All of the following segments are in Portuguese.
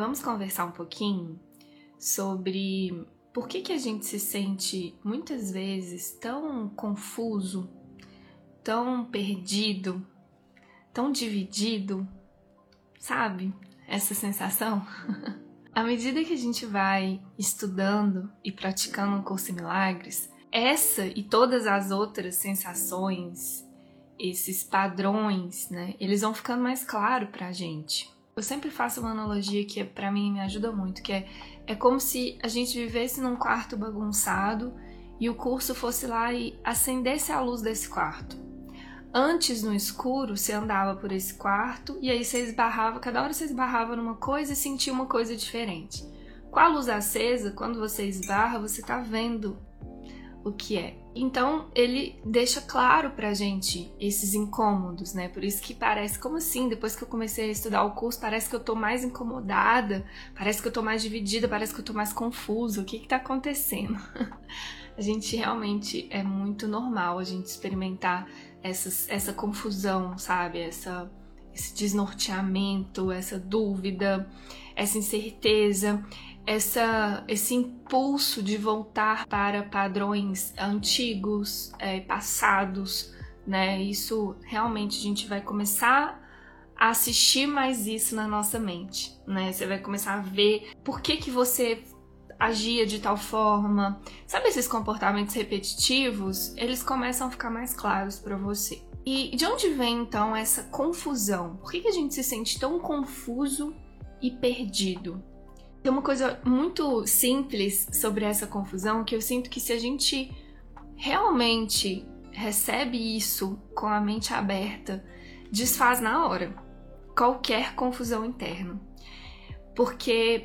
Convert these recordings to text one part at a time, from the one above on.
vamos conversar um pouquinho sobre por que, que a gente se sente muitas vezes tão confuso, tão perdido, tão dividido, sabe? Essa sensação. à medida que a gente vai estudando e praticando o curso em milagres, essa e todas as outras sensações, esses padrões, né, eles vão ficando mais claros pra gente. Eu sempre faço uma analogia que para mim me ajuda muito, que é é como se a gente vivesse num quarto bagunçado e o curso fosse lá e acendesse a luz desse quarto. Antes, no escuro, você andava por esse quarto e aí você esbarrava, cada hora você esbarrava numa coisa e sentia uma coisa diferente. Com a luz acesa, quando você esbarra, você tá vendo o que é. Então ele deixa claro pra gente esses incômodos, né? Por isso que parece como assim, depois que eu comecei a estudar o curso, parece que eu tô mais incomodada, parece que eu tô mais dividida, parece que eu tô mais confusa. O que que tá acontecendo? a gente realmente é muito normal a gente experimentar essas, essa confusão, sabe? Essa, esse desnorteamento, essa dúvida, essa incerteza essa, esse impulso de voltar para padrões antigos, é, passados, né? Isso realmente a gente vai começar a assistir mais isso na nossa mente, né? Você vai começar a ver por que que você agia de tal forma. Sabe esses comportamentos repetitivos? Eles começam a ficar mais claros para você. E de onde vem então essa confusão? Por que, que a gente se sente tão confuso e perdido? Tem uma coisa muito simples sobre essa confusão que eu sinto que se a gente realmente recebe isso com a mente aberta, desfaz na hora qualquer confusão interna. Porque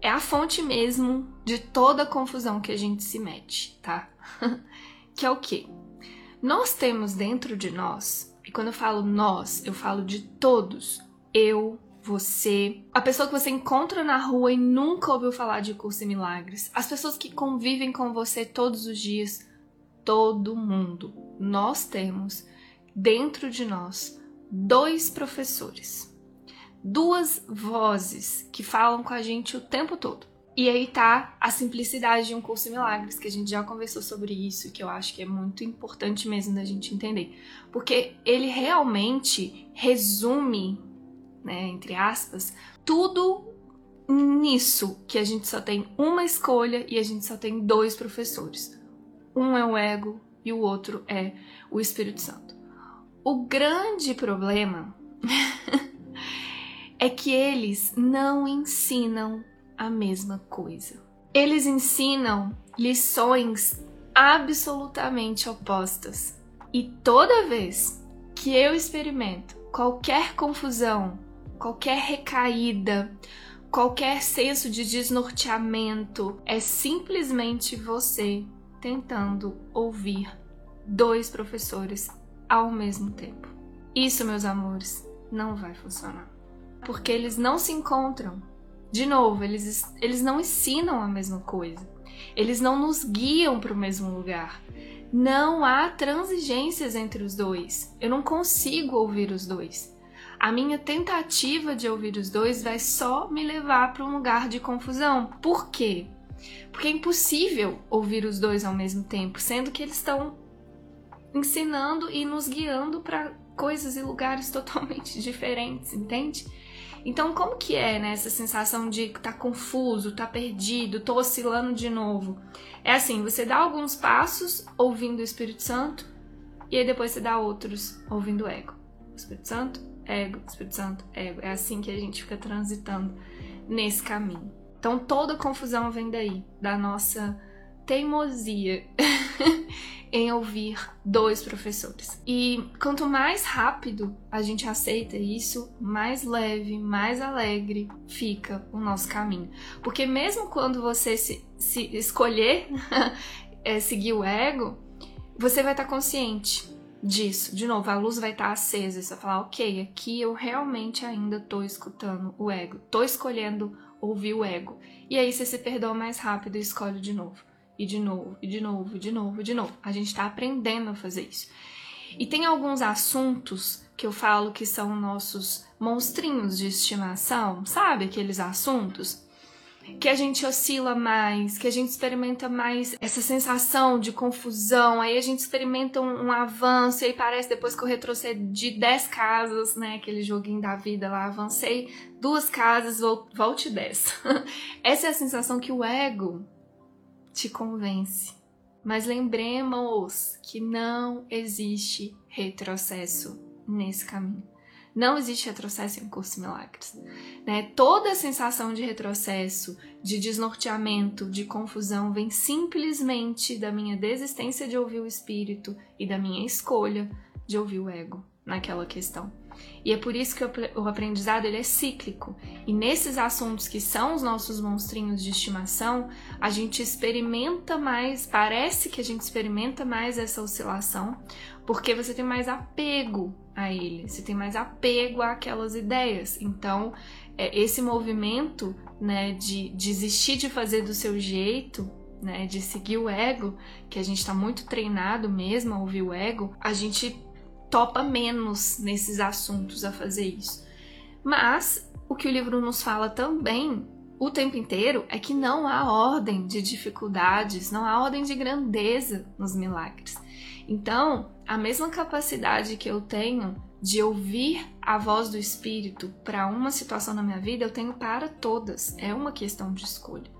é a fonte mesmo de toda a confusão que a gente se mete, tá? que é o quê? Nós temos dentro de nós, e quando eu falo nós, eu falo de todos, eu, você, a pessoa que você encontra na rua e nunca ouviu falar de curso em milagres, as pessoas que convivem com você todos os dias, todo mundo. Nós temos dentro de nós dois professores, duas vozes que falam com a gente o tempo todo. E aí tá a simplicidade de um curso em milagres, que a gente já conversou sobre isso, que eu acho que é muito importante mesmo da gente entender. Porque ele realmente resume né, entre aspas, tudo nisso que a gente só tem uma escolha e a gente só tem dois professores. Um é o ego e o outro é o Espírito Santo. O grande problema é que eles não ensinam a mesma coisa. Eles ensinam lições absolutamente opostas. E toda vez que eu experimento qualquer confusão qualquer recaída, qualquer senso de desnorteamento é simplesmente você tentando ouvir dois professores ao mesmo tempo. Isso, meus amores, não vai funcionar. Porque eles não se encontram. De novo, eles, eles não ensinam a mesma coisa. Eles não nos guiam para o mesmo lugar. Não há transigências entre os dois. Eu não consigo ouvir os dois a minha tentativa de ouvir os dois vai só me levar para um lugar de confusão. Por quê? Porque é impossível ouvir os dois ao mesmo tempo, sendo que eles estão ensinando e nos guiando para coisas e lugares totalmente diferentes, entende? Então, como que é né, essa sensação de tá confuso, tá perdido, tô oscilando de novo? É assim, você dá alguns passos ouvindo o Espírito Santo e aí depois você dá outros ouvindo o ego. O Espírito Santo, ego, Espírito Santo, ego. É assim que a gente fica transitando nesse caminho. Então toda confusão vem daí, da nossa teimosia em ouvir dois professores. E quanto mais rápido a gente aceita isso, mais leve, mais alegre fica o nosso caminho. Porque mesmo quando você se, se escolher é, seguir o ego, você vai estar consciente disso. De novo, a luz vai estar acesa e você vai falar, ok, aqui eu realmente ainda tô escutando o ego, tô escolhendo ouvir o ego. E aí você se perdoa mais rápido e escolhe de novo. E de novo, e de novo, e de novo, e de novo. A gente tá aprendendo a fazer isso. E tem alguns assuntos que eu falo que são nossos monstrinhos de estimação, sabe? Aqueles assuntos que a gente oscila mais, que a gente experimenta mais essa sensação de confusão, aí a gente experimenta um, um avanço, e aí parece depois que eu retrocedi 10 casas, né? Aquele joguinho da vida lá, avancei duas casas, volte 10. Essa é a sensação que o ego te convence. Mas lembremos que não existe retrocesso nesse caminho. Não existe retrocesso em curso milagres. Né? Toda sensação de retrocesso, de desnorteamento, de confusão vem simplesmente da minha desistência de ouvir o espírito e da minha escolha de ouvir o ego naquela questão. E é por isso que o aprendizado ele é cíclico. E nesses assuntos que são os nossos monstrinhos de estimação, a gente experimenta mais, parece que a gente experimenta mais essa oscilação, porque você tem mais apego a ele, você tem mais apego àquelas ideias. Então, é, esse movimento né, de desistir de fazer do seu jeito, né, de seguir o ego, que a gente está muito treinado mesmo a ouvir o ego, a gente topa menos nesses assuntos a fazer isso. Mas o que o livro nos fala também o tempo inteiro é que não há ordem de dificuldades, não há ordem de grandeza nos milagres. Então, a mesma capacidade que eu tenho de ouvir a voz do Espírito para uma situação na minha vida, eu tenho para todas. É uma questão de escolha.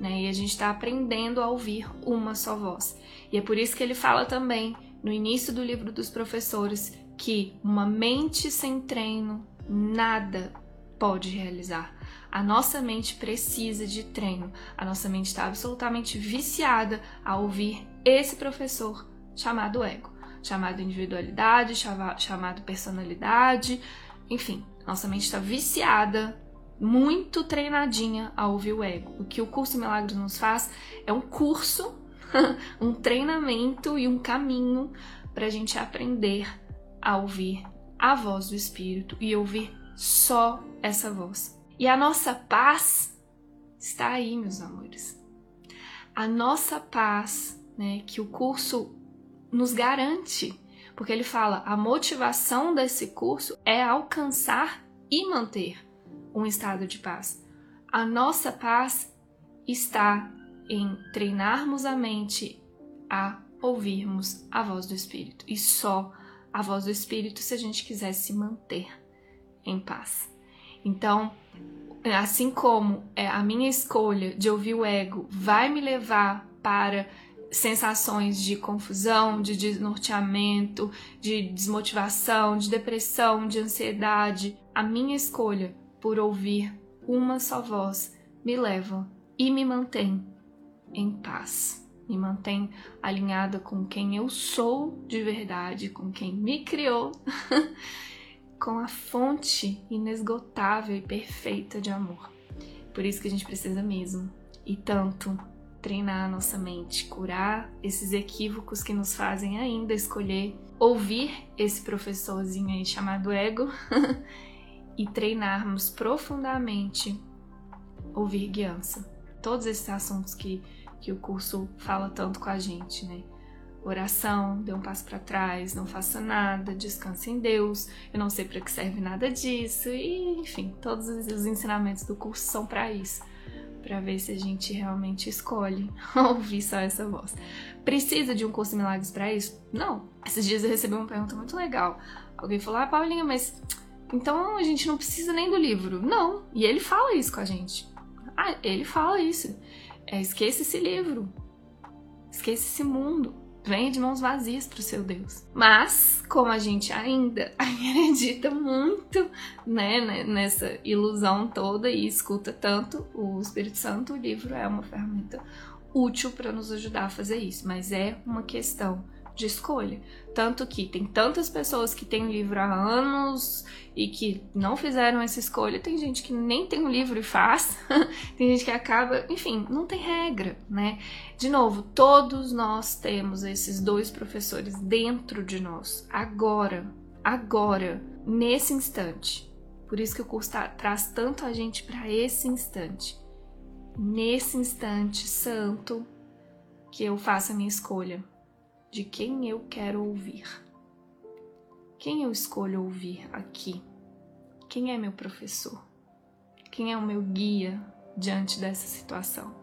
Né? E a gente está aprendendo a ouvir uma só voz. E é por isso que ele fala também, no início do livro dos professores, que uma mente sem treino nada pode realizar. A nossa mente precisa de treino. A nossa mente está absolutamente viciada a ouvir esse professor chamado ego, chamado individualidade, chamado personalidade, enfim, nossa mente está viciada, muito treinadinha a ouvir o ego. O que o curso Milagres nos faz é um curso, um treinamento e um caminho para a gente aprender a ouvir a voz do Espírito e ouvir só essa voz. E a nossa paz está aí, meus amores. A nossa paz, né, que o curso nos garante, porque ele fala: a motivação desse curso é alcançar e manter um estado de paz. A nossa paz está em treinarmos a mente a ouvirmos a voz do Espírito e só a voz do Espírito se a gente quiser se manter em paz. Então, assim como é, a minha escolha de ouvir o ego vai me levar para sensações de confusão, de desnorteamento, de desmotivação, de depressão, de ansiedade. A minha escolha por ouvir uma só voz me leva e me mantém em paz, me mantém alinhada com quem eu sou de verdade, com quem me criou, com a fonte inesgotável e perfeita de amor. Por isso que a gente precisa mesmo e tanto treinar a nossa mente, curar esses equívocos que nos fazem ainda escolher ouvir esse professorzinho aí chamado ego e treinarmos profundamente ouvir guiança. Todos esses assuntos que, que o curso fala tanto com a gente, né? Oração, dê um passo para trás, não faça nada, descanse em Deus, eu não sei para que serve nada disso, e enfim, todos os ensinamentos do curso são para isso para ver se a gente realmente escolhe ouvir só essa voz. Precisa de um curso de milagres para isso? Não. Esses dias eu recebi uma pergunta muito legal. Alguém falou: "Ah, Paulinha, mas então a gente não precisa nem do livro?" Não. E ele fala isso com a gente. Ah, ele fala isso. É, esqueça esse livro. Esqueça esse mundo. Venha de mãos vazias para o seu Deus. Mas, como a gente ainda acredita muito né, nessa ilusão toda e escuta tanto o Espírito Santo, o livro é uma ferramenta útil para nos ajudar a fazer isso. Mas é uma questão de escolha. Tanto que tem tantas pessoas que têm o livro há anos e que não fizeram essa escolha. Tem gente que nem tem o livro e faz. tem gente que acaba. Enfim, não tem regra, né? De novo, todos nós temos esses dois professores dentro de nós. Agora, agora, nesse instante. Por isso que o curso tá, traz tanto a gente para esse instante. Nesse instante santo que eu faço a minha escolha de quem eu quero ouvir. Quem eu escolho ouvir aqui? Quem é meu professor? Quem é o meu guia diante dessa situação?